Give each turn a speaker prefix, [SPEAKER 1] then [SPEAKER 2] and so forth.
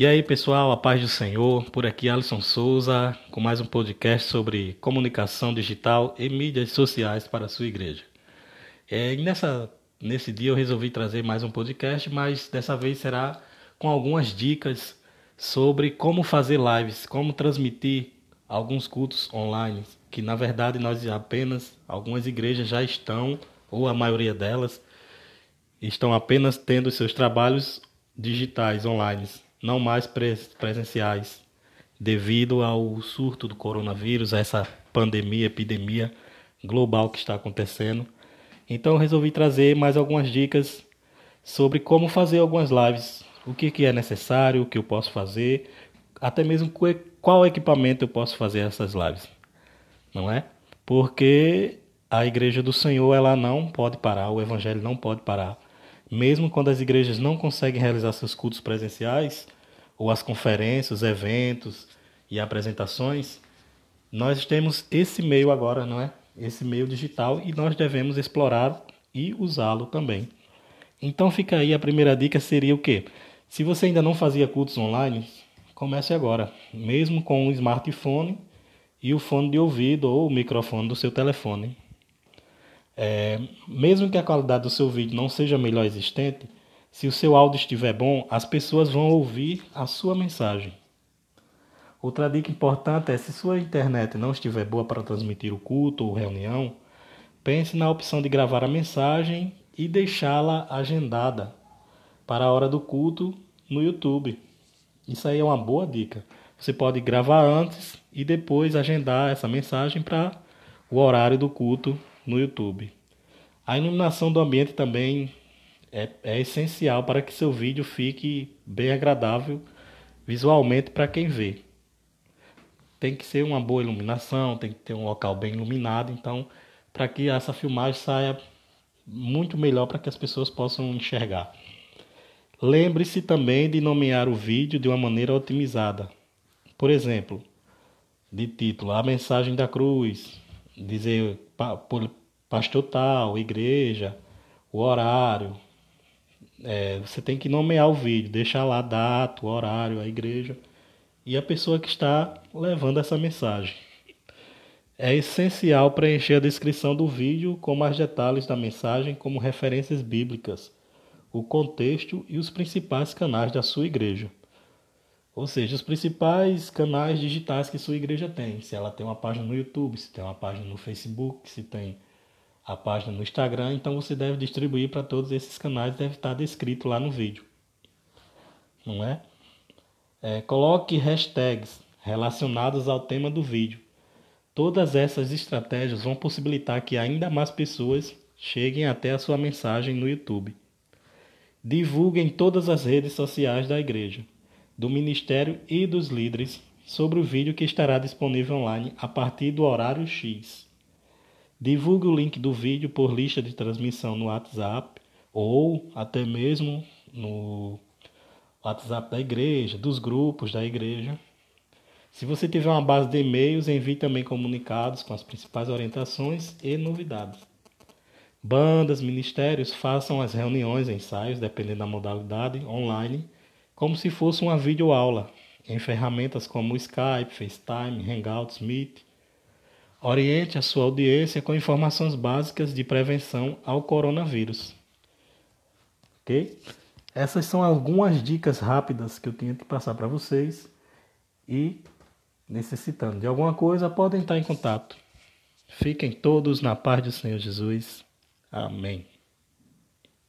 [SPEAKER 1] E aí, pessoal, a paz do Senhor. Por aqui, Alisson Souza, com mais um podcast sobre comunicação digital e mídias sociais para a sua igreja. É, nessa, nesse dia eu resolvi trazer mais um podcast, mas dessa vez será com algumas dicas sobre como fazer lives, como transmitir alguns cultos online, que na verdade nós apenas, algumas igrejas já estão, ou a maioria delas, estão apenas tendo seus trabalhos digitais online, não mais presenciais, devido ao surto do coronavírus, a essa pandemia, epidemia global que está acontecendo. Então resolvi trazer mais algumas dicas sobre como fazer algumas lives, o que, que é necessário, o que eu posso fazer, até mesmo qual equipamento eu posso fazer essas lives, não é? Porque a igreja do Senhor ela não pode parar, o evangelho não pode parar. Mesmo quando as igrejas não conseguem realizar seus cultos presenciais, ou as conferências, os eventos e apresentações, nós temos esse meio agora, não é? Esse meio digital e nós devemos explorar e usá-lo também. Então fica aí a primeira dica seria o quê? Se você ainda não fazia cultos online, comece agora, mesmo com um smartphone e o fone de ouvido ou o microfone do seu telefone. É, mesmo que a qualidade do seu vídeo não seja melhor existente, se o seu áudio estiver bom, as pessoas vão ouvir a sua mensagem. Outra dica importante é se sua internet não estiver boa para transmitir o culto ou reunião, pense na opção de gravar a mensagem e deixá-la agendada para a hora do culto no YouTube. Isso aí é uma boa dica. Você pode gravar antes e depois agendar essa mensagem para o horário do culto no YouTube. A iluminação do ambiente também é, é essencial para que seu vídeo fique bem agradável visualmente para quem vê. Tem que ser uma boa iluminação, tem que ter um local bem iluminado, então para que essa filmagem saia muito melhor para que as pessoas possam enxergar. Lembre-se também de nomear o vídeo de uma maneira otimizada. Por exemplo, de título A Mensagem da Cruz, dizer pastor tal, igreja, o horário. É, você tem que nomear o vídeo, deixar lá a data, o horário, a igreja e a pessoa que está levando essa mensagem. É essencial preencher a descrição do vídeo com mais detalhes da mensagem, como referências bíblicas o contexto e os principais canais da sua igreja. Ou seja, os principais canais digitais que sua igreja tem. Se ela tem uma página no YouTube, se tem uma página no Facebook, se tem a página no Instagram, então você deve distribuir para todos esses canais, deve estar descrito lá no vídeo. Não é? é? Coloque hashtags relacionados ao tema do vídeo. Todas essas estratégias vão possibilitar que ainda mais pessoas cheguem até a sua mensagem no YouTube. Divulgue em todas as redes sociais da igreja, do ministério e dos líderes sobre o vídeo que estará disponível online a partir do horário X. Divulgue o link do vídeo por lista de transmissão no WhatsApp ou até mesmo no WhatsApp da igreja, dos grupos da igreja. Se você tiver uma base de e-mails, envie também comunicados com as principais orientações e novidades. Bandas, ministérios façam as reuniões, ensaios, dependendo da modalidade, online, como se fosse uma videoaula, em ferramentas como Skype, FaceTime, Hangouts, Meet. Oriente a sua audiência com informações básicas de prevenção ao coronavírus. Ok? Essas são algumas dicas rápidas que eu tinha que passar para vocês e necessitando de alguma coisa, podem estar em contato. Fiquem todos na paz do Senhor Jesus. Amém.